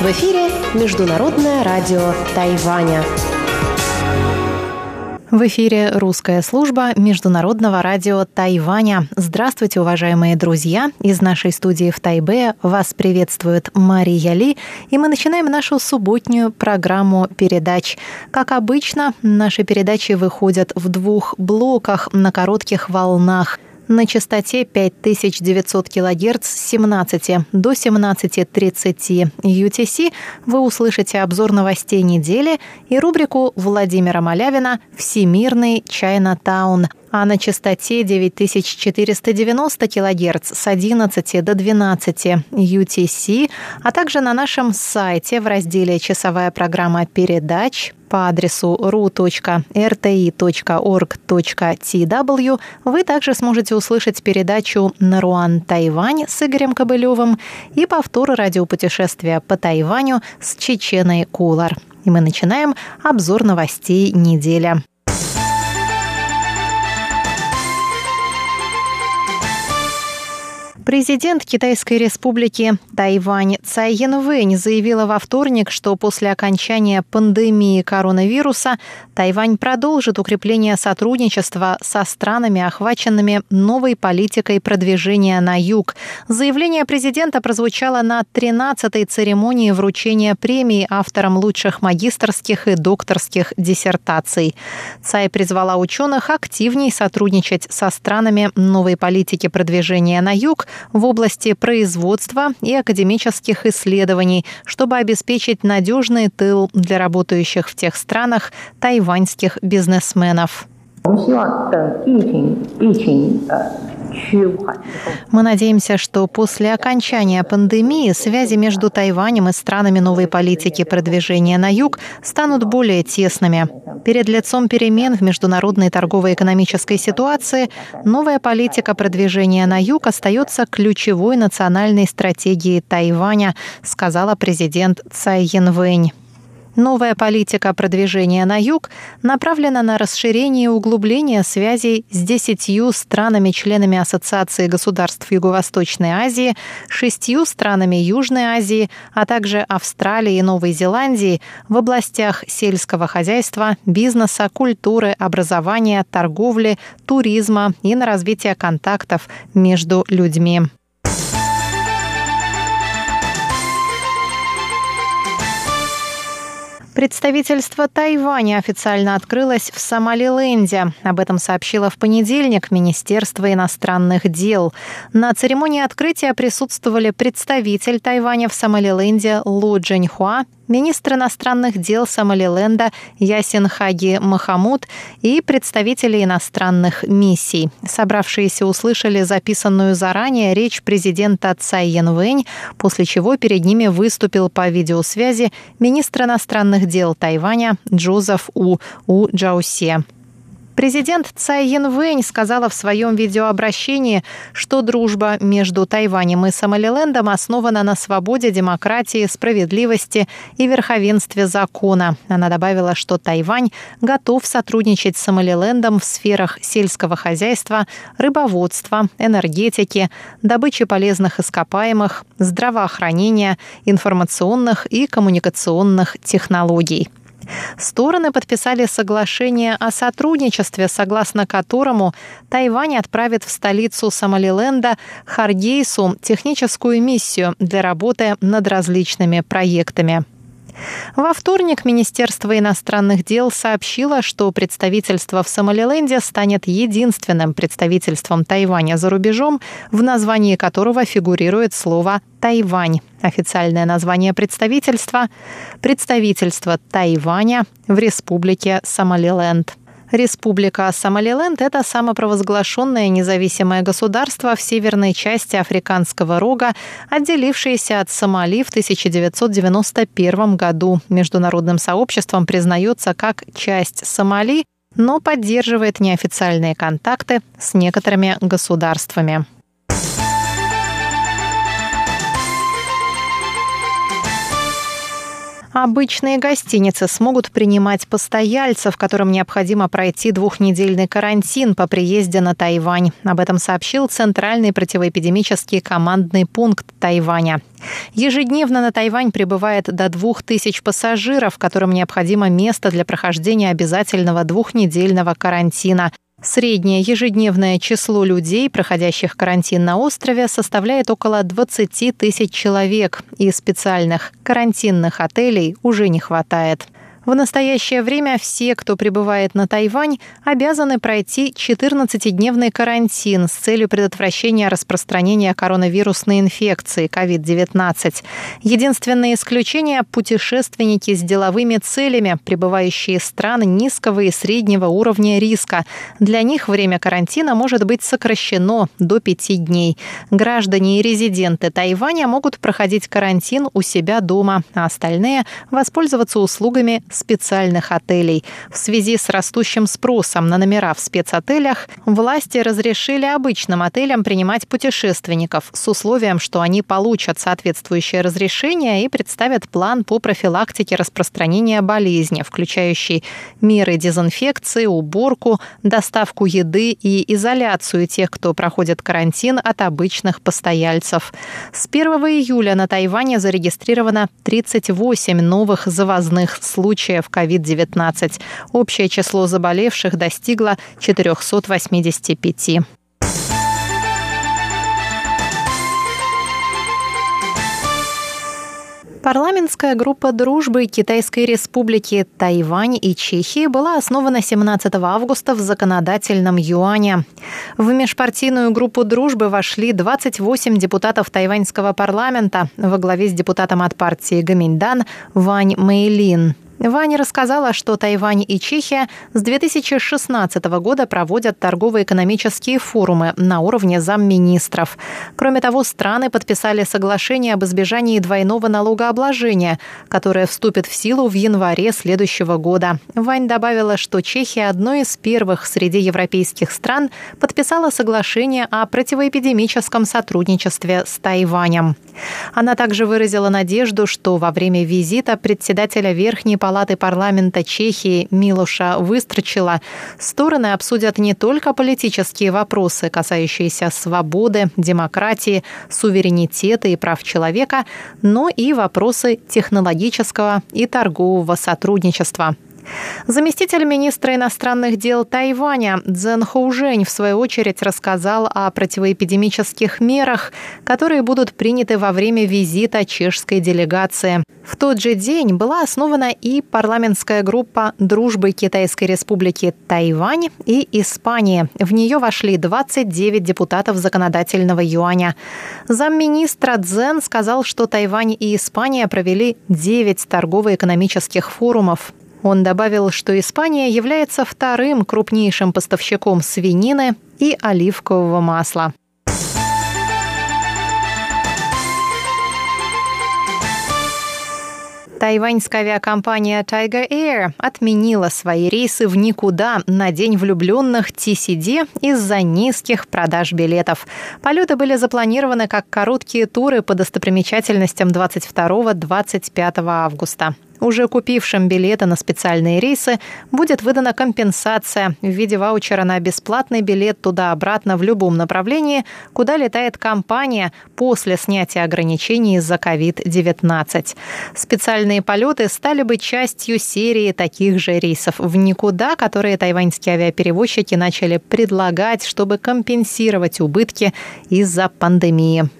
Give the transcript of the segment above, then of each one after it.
В эфире Международное радио Тайваня. В эфире русская служба Международного радио Тайваня. Здравствуйте, уважаемые друзья! Из нашей студии в Тайбе вас приветствует Мария Ли, и мы начинаем нашу субботнюю программу передач. Как обычно, наши передачи выходят в двух блоках на коротких волнах – на частоте 5900 кГц с 17 до 17.30 UTC вы услышите обзор новостей недели и рубрику Владимира Малявина «Всемирный Чайна Таун», а на частоте 9490 кГц с 11 до 12 UTC, а также на нашем сайте в разделе «Часовая программа передач» по адресу ru.rti.org.tw вы также сможете услышать передачу «Наруан Тайвань» с Игорем Кобылевым и повтор радиопутешествия по Тайваню с Чеченой Кулар. И мы начинаем обзор новостей недели. Президент Китайской республики Тайвань Цай Янвэнь заявила во вторник, что после окончания пандемии коронавируса Тайвань продолжит укрепление сотрудничества со странами, охваченными новой политикой продвижения на юг. Заявление президента прозвучало на 13-й церемонии вручения премии авторам лучших магистрских и докторских диссертаций. Цай призвала ученых активнее сотрудничать со странами новой политики продвижения на юг, в области производства и академических исследований, чтобы обеспечить надежный тыл для работающих в тех странах тайваньских бизнесменов. Мы надеемся, что после окончания пандемии связи между Тайванем и странами новой политики продвижения на юг станут более тесными. Перед лицом перемен в международной торгово-экономической ситуации новая политика продвижения на юг остается ключевой национальной стратегией Тайваня, сказала президент Цай Янвэнь. Новая политика продвижения на юг направлена на расширение и углубление связей с десятью странами-членами Ассоциации государств Юго-Восточной Азии, шестью странами Южной Азии, а также Австралии и Новой Зеландии в областях сельского хозяйства, бизнеса, культуры, образования, торговли, туризма и на развитие контактов между людьми. Представительство Тайваня официально открылось в Сомалиленде. Об этом сообщило в понедельник Министерство иностранных дел. На церемонии открытия присутствовали представитель Тайваня в Сомалиленде Лу Джиньхуа, министр иностранных дел Сомалиленда Ясин Хаги Махамуд и представители иностранных миссий. Собравшиеся услышали записанную заранее речь президента Цай Янвэнь, после чего перед ними выступил по видеосвязи министр иностранных дел Тайваня Джозеф У У Джаусе. Президент Цай Янвэнь сказала в своем видеообращении, что дружба между Тайванем и Сомалилендом основана на свободе, демократии, справедливости и верховенстве закона. Она добавила, что Тайвань готов сотрудничать с Сомалилендом в сферах сельского хозяйства, рыбоводства, энергетики, добычи полезных ископаемых, здравоохранения, информационных и коммуникационных технологий. Стороны подписали соглашение о сотрудничестве, согласно которому Тайвань отправит в столицу Сомалиленда Харгейсу техническую миссию для работы над различными проектами. Во вторник Министерство иностранных дел сообщило, что представительство в Сомалиленде станет единственным представительством Тайваня за рубежом, в названии которого фигурирует слово «Тайвань». Официальное название представительства – представительство Тайваня в Республике Сомалиленд. Республика Сомалиленд – это самопровозглашенное независимое государство в северной части Африканского рога, отделившееся от Сомали в 1991 году. Международным сообществом признается как часть Сомали, но поддерживает неофициальные контакты с некоторыми государствами. Обычные гостиницы смогут принимать постояльцев, которым необходимо пройти двухнедельный карантин по приезде на Тайвань. Об этом сообщил Центральный противоэпидемический командный пункт Тайваня. Ежедневно на Тайвань прибывает до двух тысяч пассажиров, которым необходимо место для прохождения обязательного двухнедельного карантина. Среднее ежедневное число людей, проходящих карантин на острове, составляет около 20 тысяч человек, и специальных карантинных отелей уже не хватает. В настоящее время все, кто прибывает на Тайвань, обязаны пройти 14-дневный карантин с целью предотвращения распространения коронавирусной инфекции COVID-19. Единственное исключение – путешественники с деловыми целями, прибывающие из стран низкого и среднего уровня риска. Для них время карантина может быть сокращено до пяти дней. Граждане и резиденты Тайваня могут проходить карантин у себя дома, а остальные – воспользоваться услугами специальных отелей. В связи с растущим спросом на номера в спецотелях власти разрешили обычным отелям принимать путешественников с условием, что они получат соответствующее разрешение и представят план по профилактике распространения болезни, включающий меры дезинфекции, уборку, доставку еды и изоляцию тех, кто проходит карантин от обычных постояльцев. С 1 июля на Тайване зарегистрировано 38 новых завозных случаев случаев COVID-19. Общее число заболевших достигло 485. Парламентская группа дружбы Китайской республики Тайвань и Чехии была основана 17 августа в законодательном юане. В межпартийную группу дружбы вошли 28 депутатов тайваньского парламента во главе с депутатом от партии Гаминьдан Вань Мэйлин. Ваня рассказала, что Тайвань и Чехия с 2016 года проводят торгово-экономические форумы на уровне замминистров. Кроме того, страны подписали соглашение об избежании двойного налогообложения, которое вступит в силу в январе следующего года. Вань добавила, что Чехия одной из первых среди европейских стран подписала соглашение о противоэпидемическом сотрудничестве с Тайванем. Она также выразила надежду, что во время визита председателя Верхней палаты парламента Чехии Милуша Выстрочила стороны обсудят не только политические вопросы, касающиеся свободы, демократии, суверенитета и прав человека, но и вопросы технологического и торгового сотрудничества. Заместитель министра иностранных дел Тайваня Цзэн Хоужень в свою очередь рассказал о противоэпидемических мерах, которые будут приняты во время визита чешской делегации. В тот же день была основана и парламентская группа дружбы Китайской республики Тайвань и Испании. В нее вошли 29 депутатов законодательного юаня. Замминистра Цзэн сказал, что Тайвань и Испания провели 9 торгово-экономических форумов. Он добавил, что Испания является вторым крупнейшим поставщиком свинины и оливкового масла. Тайваньская авиакомпания Tiger Air отменила свои рейсы в никуда на День влюбленных TCD из-за низких продаж билетов. Полеты были запланированы как короткие туры по достопримечательностям 22-25 августа. Уже купившим билеты на специальные рейсы будет выдана компенсация в виде ваучера на бесплатный билет туда-обратно в любом направлении, куда летает компания после снятия ограничений из-за COVID-19. Специальные полеты стали бы частью серии таких же рейсов в никуда, которые тайваньские авиаперевозчики начали предлагать, чтобы компенсировать убытки из-за пандемии.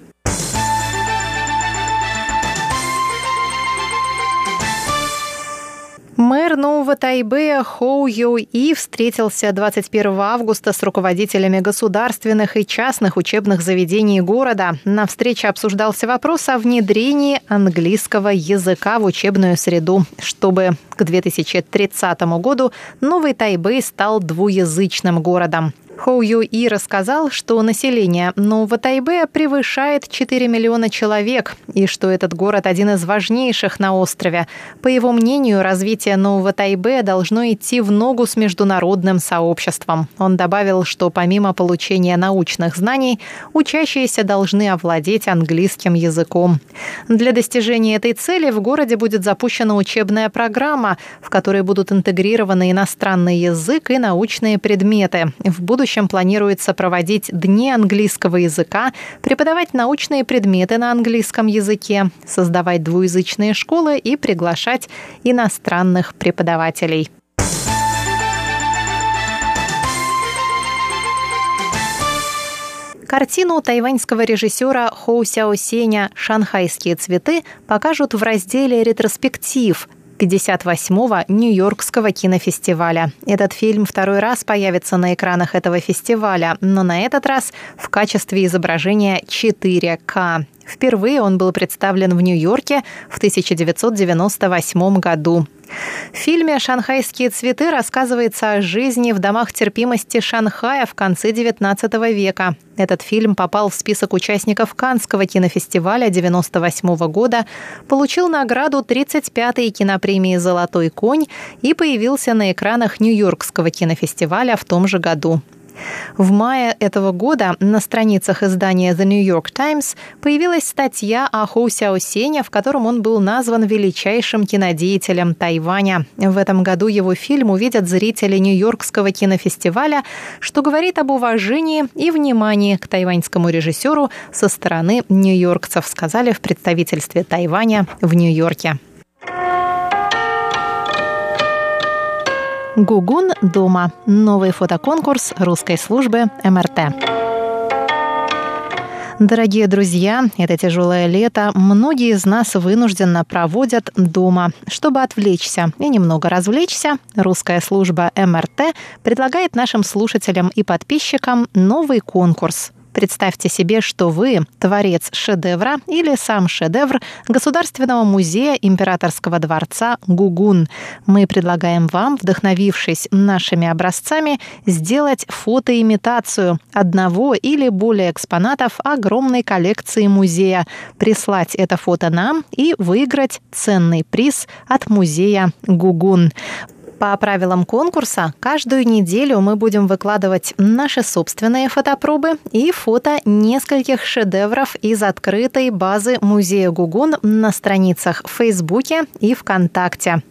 Мэр Нового Тайбэя Хоу Йо И встретился 21 августа с руководителями государственных и частных учебных заведений города. На встрече обсуждался вопрос о внедрении английского языка в учебную среду, чтобы к 2030 году Новый Тайбэй стал двуязычным городом. Хоу Ю И рассказал, что население Нового Тайбе превышает 4 миллиона человек и что этот город один из важнейших на острове. По его мнению, развитие Нового Тайбе должно идти в ногу с международным сообществом. Он добавил, что помимо получения научных знаний, учащиеся должны овладеть английским языком. Для достижения этой цели в городе будет запущена учебная программа, в которой будут интегрированы иностранный язык и научные предметы. В будущем будущем планируется проводить дни английского языка, преподавать научные предметы на английском языке, создавать двуязычные школы и приглашать иностранных преподавателей. Картину тайваньского режиссера Хоу Сяо Сеня «Шанхайские цветы» покажут в разделе «Ретроспектив», 58-го Нью-Йоркского кинофестиваля. Этот фильм второй раз появится на экранах этого фестиваля, но на этот раз в качестве изображения 4К. Впервые он был представлен в Нью-Йорке в 1998 году. В фильме «Шанхайские цветы» рассказывается о жизни в домах терпимости Шанхая в конце XIX века. Этот фильм попал в список участников Канского кинофестиваля 1998 года, получил награду 35-й кинопремии «Золотой конь» и появился на экранах Нью-Йоркского кинофестиваля в том же году. В мае этого года на страницах издания The New York Times появилась статья о Хоу Сяо Сене, в котором он был назван величайшим кинодеятелем Тайваня. В этом году его фильм увидят зрители Нью-Йоркского кинофестиваля, что говорит об уважении и внимании к тайваньскому режиссеру со стороны нью-йоркцев, сказали в представительстве Тайваня в Нью-Йорке. Гугун дома. Новый фотоконкурс русской службы МРТ. Дорогие друзья, это тяжелое лето многие из нас вынужденно проводят дома. Чтобы отвлечься и немного развлечься, русская служба МРТ предлагает нашим слушателям и подписчикам новый конкурс – Представьте себе, что вы творец шедевра или сам шедевр Государственного музея Императорского дворца Гугун. Мы предлагаем вам, вдохновившись нашими образцами, сделать фотоимитацию одного или более экспонатов огромной коллекции музея, прислать это фото нам и выиграть ценный приз от музея Гугун. По правилам конкурса, каждую неделю мы будем выкладывать наши собственные фотопробы и фото нескольких шедевров из открытой базы Музея Гугун на страницах в Фейсбуке и ВКонтакте.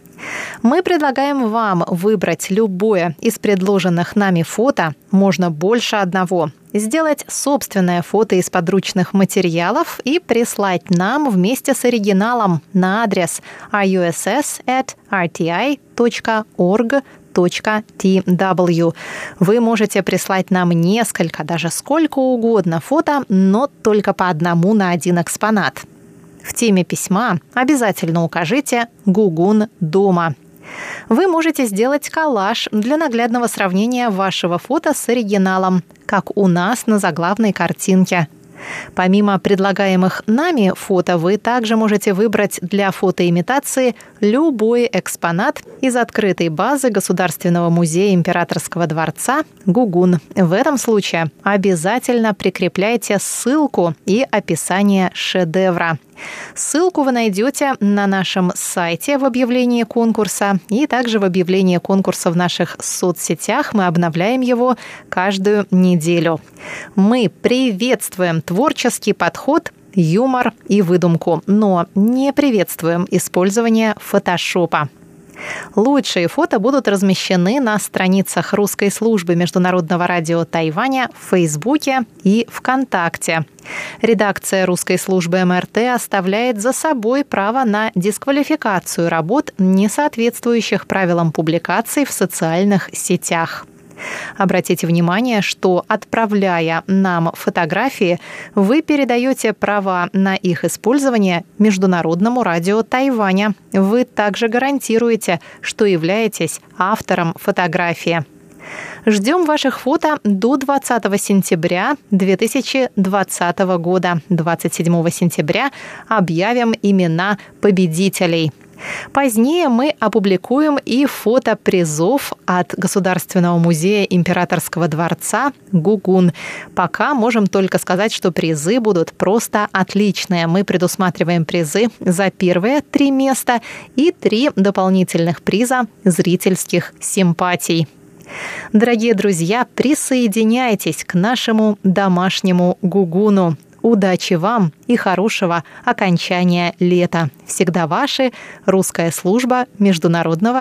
Мы предлагаем вам выбрать любое из предложенных нами фото, можно больше одного, сделать собственное фото из подручных материалов и прислать нам вместе с оригиналом на адрес russ@rti.org.tw. Вы можете прислать нам несколько, даже сколько угодно фото, но только по одному на один экспонат. В теме письма обязательно укажите «Гугун дома». Вы можете сделать коллаж для наглядного сравнения вашего фото с оригиналом, как у нас на заглавной картинке – Помимо предлагаемых нами фото, вы также можете выбрать для фотоимитации любой экспонат из открытой базы Государственного музея Императорского дворца «Гугун». В этом случае обязательно прикрепляйте ссылку и описание шедевра. Ссылку вы найдете на нашем сайте в объявлении конкурса и также в объявлении конкурса в наших соцсетях. Мы обновляем его каждую неделю. Мы приветствуем творческий подход юмор и выдумку, но не приветствуем использование фотошопа. Лучшие фото будут размещены на страницах русской службы Международного радио Тайваня в Фейсбуке и ВКонтакте. Редакция русской службы МРТ оставляет за собой право на дисквалификацию работ, не соответствующих правилам публикаций в социальных сетях. Обратите внимание, что отправляя нам фотографии, вы передаете права на их использование Международному радио Тайваня. Вы также гарантируете, что являетесь автором фотографии. Ждем ваших фото до 20 сентября 2020 года. 27 сентября объявим имена победителей. Позднее мы опубликуем и фото призов от Государственного музея императорского дворца «Гугун». Пока можем только сказать, что призы будут просто отличные. Мы предусматриваем призы за первые три места и три дополнительных приза зрительских симпатий. Дорогие друзья, присоединяйтесь к нашему домашнему гугуну. Удачи вам и хорошего окончания лета. Всегда ваши. Русская служба Международного